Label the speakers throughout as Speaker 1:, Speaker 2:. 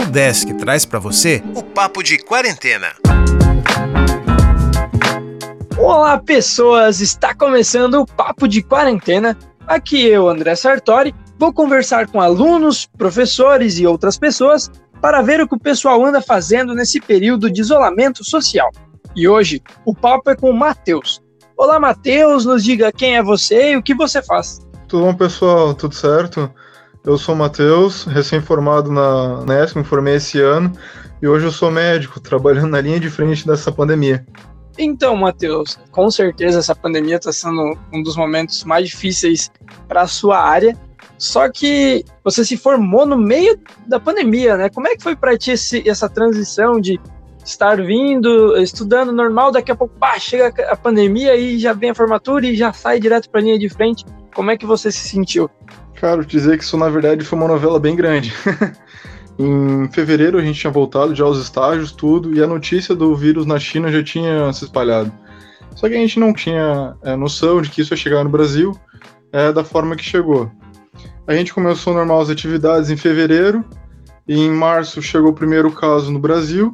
Speaker 1: a UDESC traz para você o Papo de Quarentena.
Speaker 2: Olá, pessoas! Está começando o Papo de Quarentena. Aqui eu, André Sartori, vou conversar com alunos, professores e outras pessoas para ver o que o pessoal anda fazendo nesse período de isolamento social. E hoje o papo é com o Matheus. Olá, Matheus, nos diga quem é você e o que você faz.
Speaker 3: Tudo bom, pessoal? Tudo certo? Eu sou Matheus, recém-formado na NESP, me formei esse ano e hoje eu sou médico, trabalhando na linha de frente dessa pandemia.
Speaker 2: Então, Matheus, com certeza essa pandemia está sendo um dos momentos mais difíceis para a sua área. Só que você se formou no meio da pandemia, né? Como é que foi para ti esse, essa transição de estar vindo, estudando normal, daqui a pouco, pá, chega a pandemia e já vem a formatura e já sai direto para a linha de frente? Como é que você se sentiu?
Speaker 3: Cara, dizer que isso na verdade foi uma novela bem grande. em fevereiro a gente tinha voltado já aos estágios, tudo, e a notícia do vírus na China já tinha se espalhado. Só que a gente não tinha é, noção de que isso ia chegar no Brasil é, da forma que chegou. A gente começou normal as atividades em fevereiro, e em março chegou o primeiro caso no Brasil,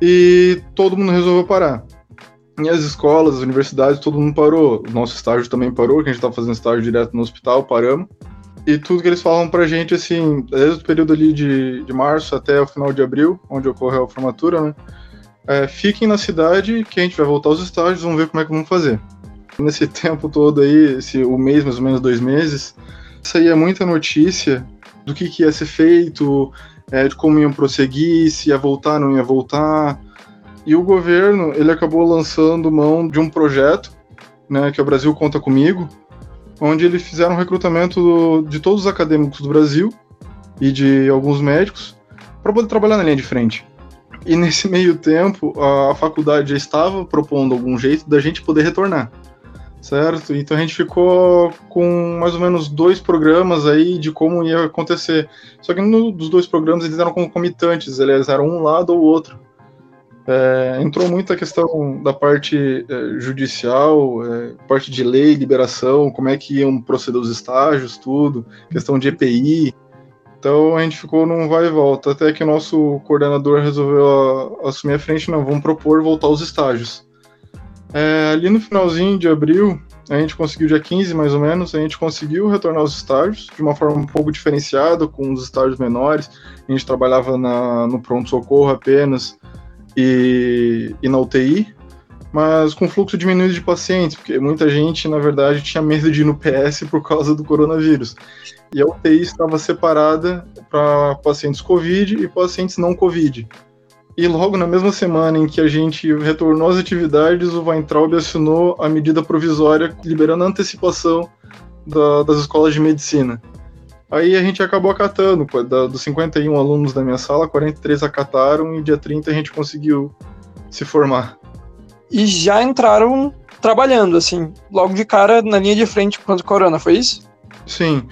Speaker 3: e todo mundo resolveu parar. E as escolas, as universidades, todo mundo parou. O nosso estágio também parou, que a gente estava fazendo estágio direto no hospital, paramos. E tudo que eles falam pra gente, assim, desde o período ali de, de março até o final de abril, onde ocorreu a formatura, né? É, fiquem na cidade que a gente vai voltar aos estágios, vamos ver como é que vamos fazer. Nesse tempo todo aí, esse, o mês, mais ou menos dois meses, saía muita notícia do que, que ia ser feito, é, de como iam prosseguir, se ia voltar, não ia voltar. E o governo, ele acabou lançando mão de um projeto, né, que é o Brasil Conta Comigo, onde eles fizeram um recrutamento do, de todos os acadêmicos do Brasil e de alguns médicos para poder trabalhar na linha de frente. E nesse meio tempo, a, a faculdade já estava propondo algum jeito da gente poder retornar, certo? Então a gente ficou com mais ou menos dois programas aí de como ia acontecer. Só que no, dos dois programas eles eram concomitantes, eles eram um lado ou outro. É, entrou muito a questão da parte é, judicial, é, parte de lei, liberação, como é que iam proceder os estágios, tudo, questão de EPI. Então a gente ficou num vai e volta, até que o nosso coordenador resolveu a, assumir a frente, não, vamos propor voltar aos estágios. É, ali no finalzinho de abril, a gente conseguiu, dia 15 mais ou menos, a gente conseguiu retornar aos estágios de uma forma um pouco diferenciada, com os estágios menores. A gente trabalhava na, no pronto-socorro apenas, e, e na UTI, mas com fluxo diminuído de pacientes, porque muita gente, na verdade, tinha medo de ir no PS por causa do coronavírus. E a UTI estava separada para pacientes COVID e pacientes não COVID. E logo na mesma semana em que a gente retornou às atividades, o Weintraub assinou a medida provisória liberando a antecipação da, das escolas de medicina. Aí a gente acabou acatando, pô, da, dos 51 alunos da minha sala, 43 acataram e dia 30 a gente conseguiu se formar.
Speaker 2: E já entraram trabalhando, assim, logo de cara na linha de frente quando o corona, foi isso?
Speaker 3: Sim.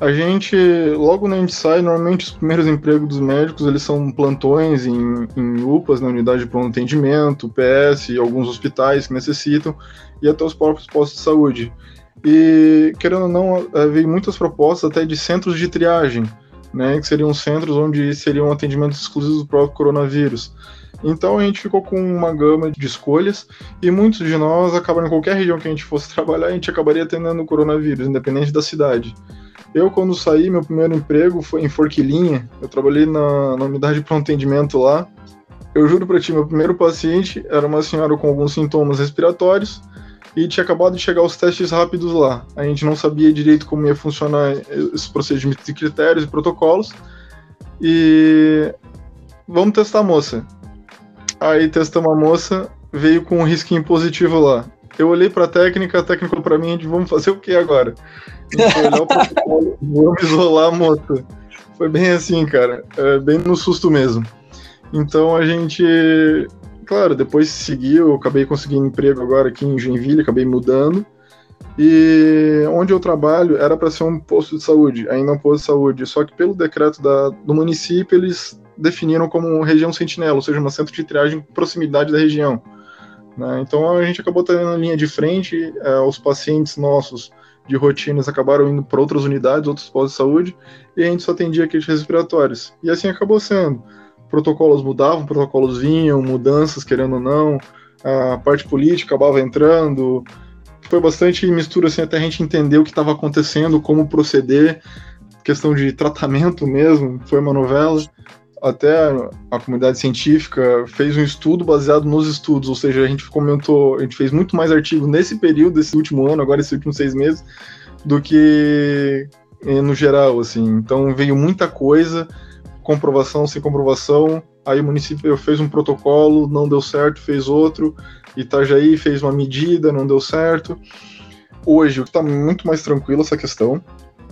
Speaker 3: A gente, logo na gente sai, normalmente os primeiros empregos dos médicos, eles são plantões em, em UPAs, na unidade de pronto atendimento, PS, alguns hospitais que necessitam, e até os próprios postos de saúde. E, querendo ou não, eh, veio muitas propostas até de centros de triagem, né, que seriam centros onde seriam atendimentos exclusivos do próprio coronavírus. Então a gente ficou com uma gama de escolhas e muitos de nós acabaram em qualquer região que a gente fosse trabalhar, a gente acabaria atendendo o coronavírus, independente da cidade. Eu, quando saí, meu primeiro emprego foi em Forquilinha, eu trabalhei na, na unidade de pronto atendimento lá. Eu juro para ti, meu primeiro paciente era uma senhora com alguns sintomas respiratórios, e tinha acabado de chegar os testes rápidos lá. A gente não sabia direito como ia funcionar esses procedimentos de critérios e protocolos. E vamos testar a moça. Aí testamos a moça, veio com um risquinho positivo lá. Eu olhei para a técnica, a técnica para mim, vamos fazer o que agora? olhar o protocolo, vamos isolar a moça. Foi bem assim, cara, é, bem no susto mesmo. Então a gente claro, depois seguiu, eu acabei conseguindo emprego agora aqui em Joinville, acabei mudando. E onde eu trabalho era para ser um posto de saúde, ainda um posto de saúde, só que pelo decreto da, do município eles definiram como região sentinela, ou seja, um centro de triagem em proximidade da região. Né? Então a gente acabou tendo linha de frente, é, os pacientes nossos de rotinas acabaram indo para outras unidades, outros postos de saúde, e a gente só atendia aqueles respiratórios. E assim acabou sendo. Protocolos mudavam, protocolos vinham, mudanças, querendo ou não, a parte política acabava entrando. Foi bastante mistura assim, até a gente entender o que estava acontecendo, como proceder, questão de tratamento mesmo, foi uma novela até a comunidade científica fez um estudo baseado nos estudos, ou seja, a gente comentou, a gente fez muito mais artigos nesse período, desse último ano, agora esses últimos seis meses, do que eh, no geral, assim. Então veio muita coisa, comprovação sem comprovação. Aí o município fez um protocolo, não deu certo, fez outro. Itajaí fez uma medida, não deu certo. Hoje está muito mais tranquilo essa questão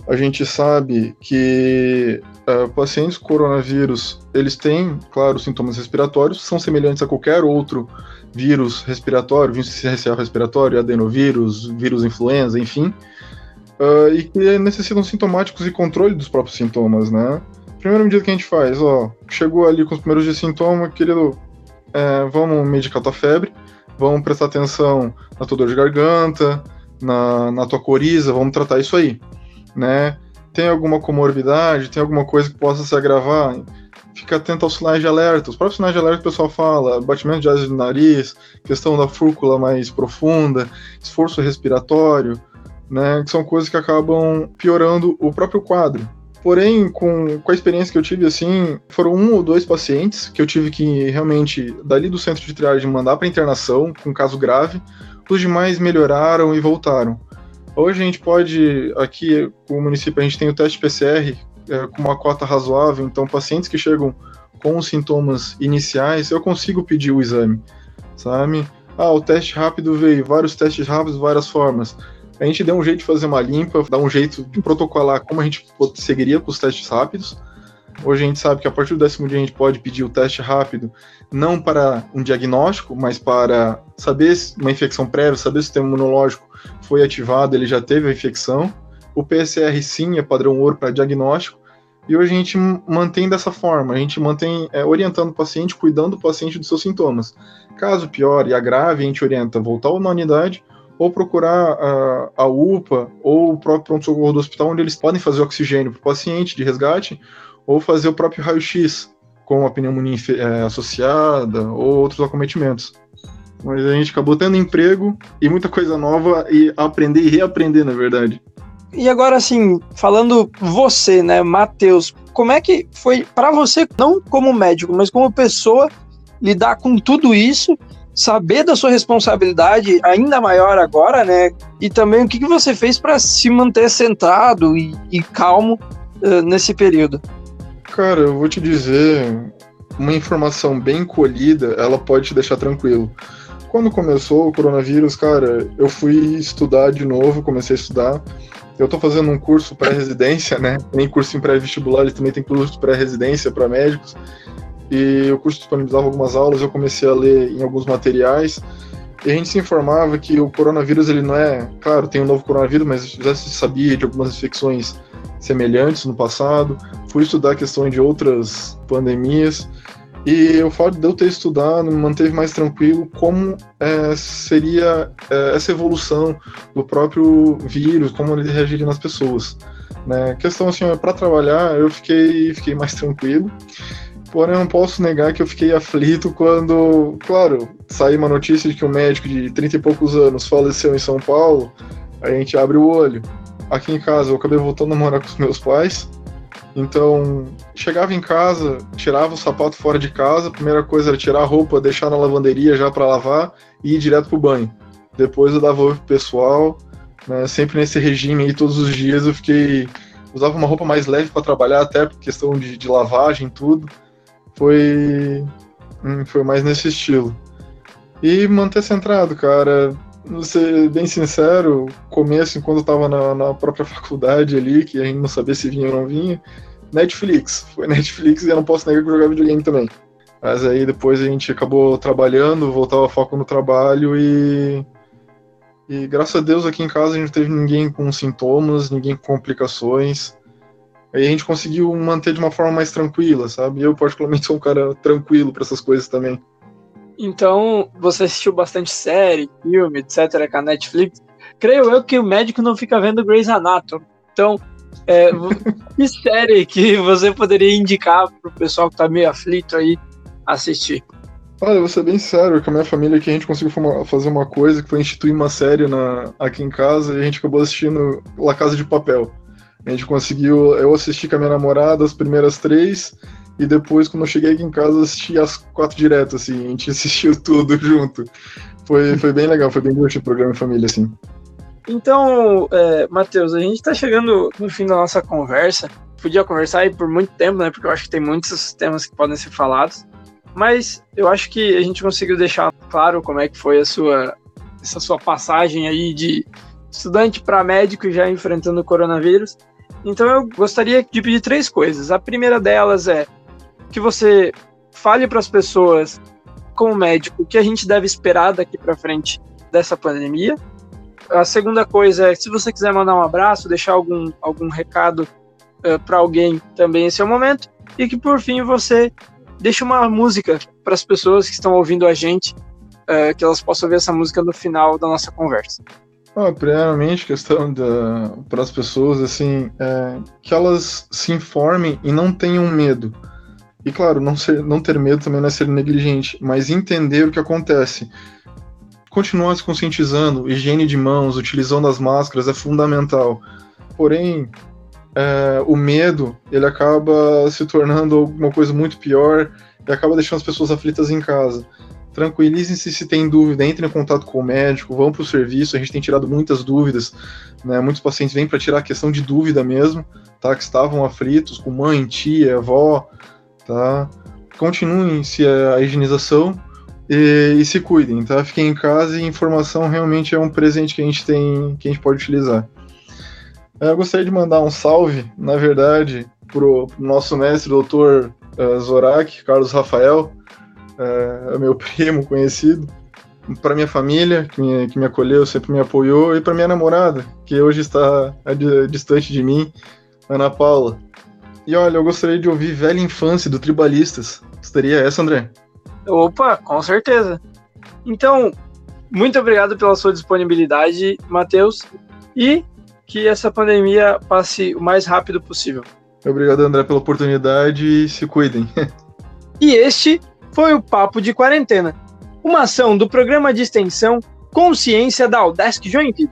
Speaker 3: a gente sabe que uh, pacientes com coronavírus, eles têm, claro, sintomas respiratórios, são semelhantes a qualquer outro vírus respiratório, vírus respiratório, adenovírus, vírus influenza, enfim, uh, e que necessitam sintomáticos e controle dos próprios sintomas, né? Primeira medida que a gente faz, ó, chegou ali com os primeiros de sintoma, querido, é, vamos medicar tua febre, vamos prestar atenção na tua dor de garganta, na, na tua coriza, vamos tratar isso aí né? Tem alguma comorbidade, tem alguma coisa que possa se agravar, fica atento aos sinais de alerta. Os próprios sinais de alerta que o pessoal fala, batimento de asas de nariz, questão da fúrcula mais profunda, esforço respiratório, né? Que são coisas que acabam piorando o próprio quadro. Porém, com, com a experiência que eu tive, assim, foram um ou dois pacientes que eu tive que realmente, dali do centro de triagem, mandar para internação, com caso grave. Os demais melhoraram e voltaram. Hoje a gente pode, aqui com o município, a gente tem o teste PCR é, com uma cota razoável, então pacientes que chegam com os sintomas iniciais, eu consigo pedir o exame, sabe? Ah, o teste rápido veio, vários testes rápidos, várias formas. A gente deu um jeito de fazer uma limpa, dá um jeito de protocolar como a gente seguiria com os testes rápidos. Hoje a gente sabe que a partir do décimo dia a gente pode pedir o teste rápido, não para um diagnóstico, mas para saber uma infecção prévia, saber se o sistema imunológico foi ativado, ele já teve a infecção. O PCR sim é padrão ouro para diagnóstico. E hoje a gente mantém dessa forma, a gente mantém é, orientando o paciente, cuidando do paciente dos seus sintomas. Caso piore e agrave, a gente orienta voltar na unidade ou procurar a, a UPA ou o próprio pronto-socorro do hospital, onde eles podem fazer oxigênio para o paciente de resgate, ou fazer o próprio raio-x com a pneumonia é, associada ou outros acometimentos. Mas a gente acabou tendo emprego e muita coisa nova e aprender e reaprender, na verdade.
Speaker 2: E agora, assim, falando você, né, Matheus, como é que foi para você, não como médico, mas como pessoa, lidar com tudo isso, saber da sua responsabilidade ainda maior agora, né? E também o que, que você fez para se manter centrado e, e calmo uh, nesse período?
Speaker 3: Cara, eu vou te dizer, uma informação bem colhida, ela pode te deixar tranquilo quando começou o coronavírus, cara, eu fui estudar de novo, comecei a estudar. Eu tô fazendo um curso pré-residência, né? Tem curso em pré-vestibular, ele também tem curso pré-residência para médicos. E o curso disponibilizava algumas aulas, eu comecei a ler em alguns materiais. E a gente se informava que o coronavírus, ele não é. Claro, tem um novo coronavírus, mas já se sabia de algumas infecções semelhantes no passado. Fui estudar a questão de outras pandemias. E o fato de eu ter estudado me manteve mais tranquilo como é, seria é, essa evolução do próprio vírus, como ele reagiria nas pessoas. Né? Questão assim, para trabalhar, eu fiquei, fiquei mais tranquilo. Porém, não posso negar que eu fiquei aflito quando, claro, saiu uma notícia de que um médico de 30 e poucos anos faleceu em São Paulo, a gente abre o olho. Aqui em casa, eu acabei voltando a morar com os meus pais, então, chegava em casa, tirava o sapato fora de casa, a primeira coisa era tirar a roupa, deixar na lavanderia já para lavar e ir direto pro banho. Depois eu dava oi pro pessoal, né, sempre nesse regime aí, todos os dias eu fiquei. Usava uma roupa mais leve para trabalhar, até por questão de, de lavagem e tudo. Foi. Hum, foi mais nesse estilo. E manter centrado, cara. Vou ser bem sincero, começo, quando eu tava na, na, própria faculdade ali, que a gente não sabia se vinha ou não vinha, Netflix. Foi Netflix e eu não posso negar que eu jogava videogame também. Mas aí depois a gente acabou trabalhando, voltava foco no trabalho e. E graças a Deus aqui em casa a gente não teve ninguém com sintomas, ninguém com complicações. Aí a gente conseguiu manter de uma forma mais tranquila, sabe? Eu, particularmente, sou um cara tranquilo para essas coisas também.
Speaker 2: Então, você assistiu bastante série, filme, etc., com a Netflix. creio eu que o médico não fica vendo Grey's Anatomy. Então, é, que série que você poderia indicar pro pessoal que tá meio aflito aí assistir?
Speaker 3: Olha, vou ser bem sério, com a minha família aqui a gente conseguiu fazer uma coisa que foi instituir uma série na, aqui em casa e a gente acabou assistindo La Casa de Papel. A gente conseguiu, eu assisti com a minha namorada as primeiras três e depois quando eu cheguei aqui em casa assisti as quatro direto, assim, a gente assistiu tudo junto. Foi, foi bem legal, foi bem divertido o programa em família, assim.
Speaker 2: Então, é, Matheus, a gente está chegando no fim da nossa conversa. Podia conversar aí por muito tempo, né? Porque eu acho que tem muitos temas que podem ser falados. Mas eu acho que a gente conseguiu deixar claro como é que foi a sua, essa sua passagem aí de estudante para médico já enfrentando o coronavírus. Então eu gostaria de pedir três coisas. A primeira delas é que você fale para as pessoas, como médico, o que a gente deve esperar daqui para frente dessa pandemia. A segunda coisa é, se você quiser mandar um abraço, deixar algum, algum recado uh, para alguém, também esse é o momento. E que por fim você deixe uma música para as pessoas que estão ouvindo a gente, uh, que elas possam ver essa música no final da nossa conversa.
Speaker 3: Ah, primeiramente, questão para as pessoas, assim, é, que elas se informem e não tenham medo. E claro, não, ser, não ter medo também não é ser negligente, mas entender o que acontece continuar se conscientizando, higiene de mãos, utilizando as máscaras é fundamental. Porém, é, o medo ele acaba se tornando alguma coisa muito pior e acaba deixando as pessoas aflitas em casa. Tranquilizem-se se tem dúvida, entrem em contato com o médico, vão para o serviço. A gente tem tirado muitas dúvidas, né? Muitos pacientes vêm para tirar a questão de dúvida mesmo, tá? Que estavam aflitos com mãe, tia, avó, tá? Continuem-se a higienização e, e, se cuidem, tá? Fiquem em casa e informação realmente é um presente que a gente tem, que a gente pode utilizar. Eu gostaria de mandar um salve, na verdade, pro, nosso mestre, doutor uh, Zorak, Carlos Rafael, uh, meu primo conhecido, para minha família, que me, que me acolheu, sempre me apoiou, e para minha namorada, que hoje está distante de mim, Ana Paula. E olha, eu gostaria de ouvir Velha Infância do Tribalistas. Gostaria essa, André?
Speaker 2: Opa, com certeza. Então, muito obrigado pela sua disponibilidade, Matheus, e que essa pandemia passe o mais rápido possível.
Speaker 3: Obrigado, André, pela oportunidade e se cuidem.
Speaker 2: e este foi o Papo de Quarentena, uma ação do programa de extensão Consciência da Udesc Joinville.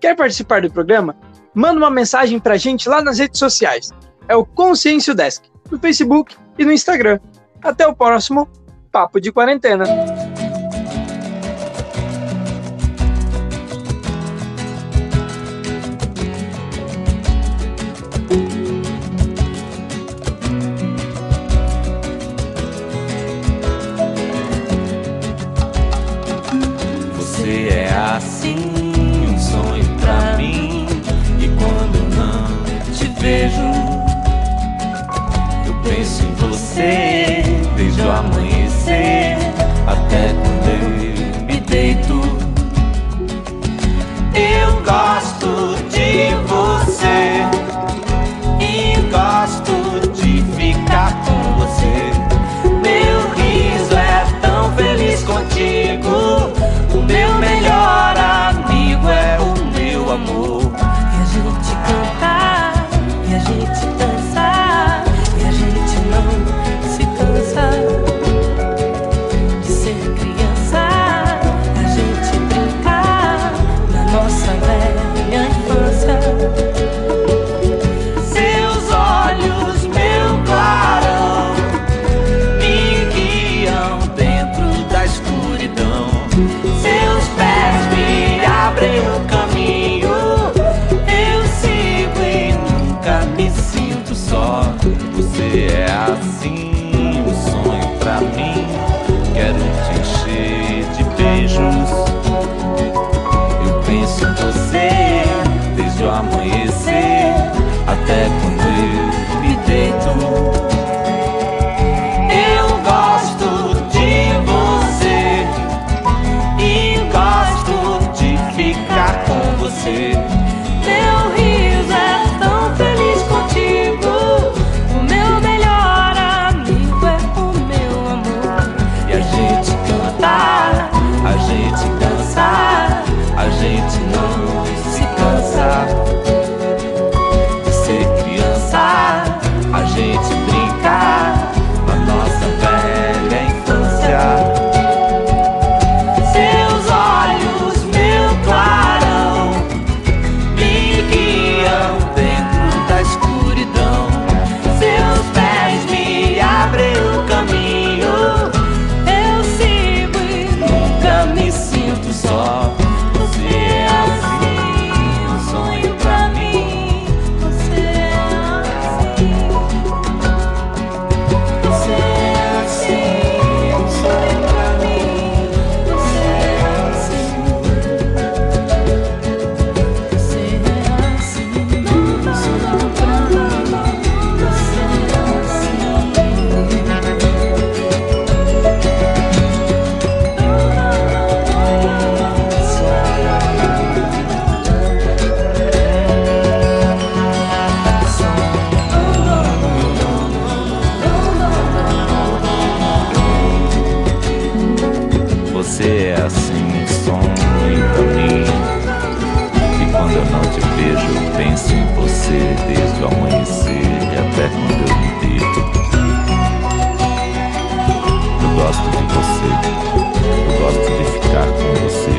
Speaker 2: Quer participar do programa? Manda uma mensagem pra gente lá nas redes sociais. É o Consciência Desk, no Facebook e no Instagram. Até o próximo Papo de Quarentena.
Speaker 4: você é assim um sonho pra mim. E quando eu não te vejo, penso em você desde o amanhecer e até quando eu me deito. Eu gosto de você, eu gosto de ficar com você.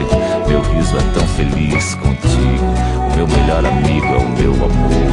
Speaker 4: Meu riso é tão feliz contigo. O meu melhor amigo é o meu amor.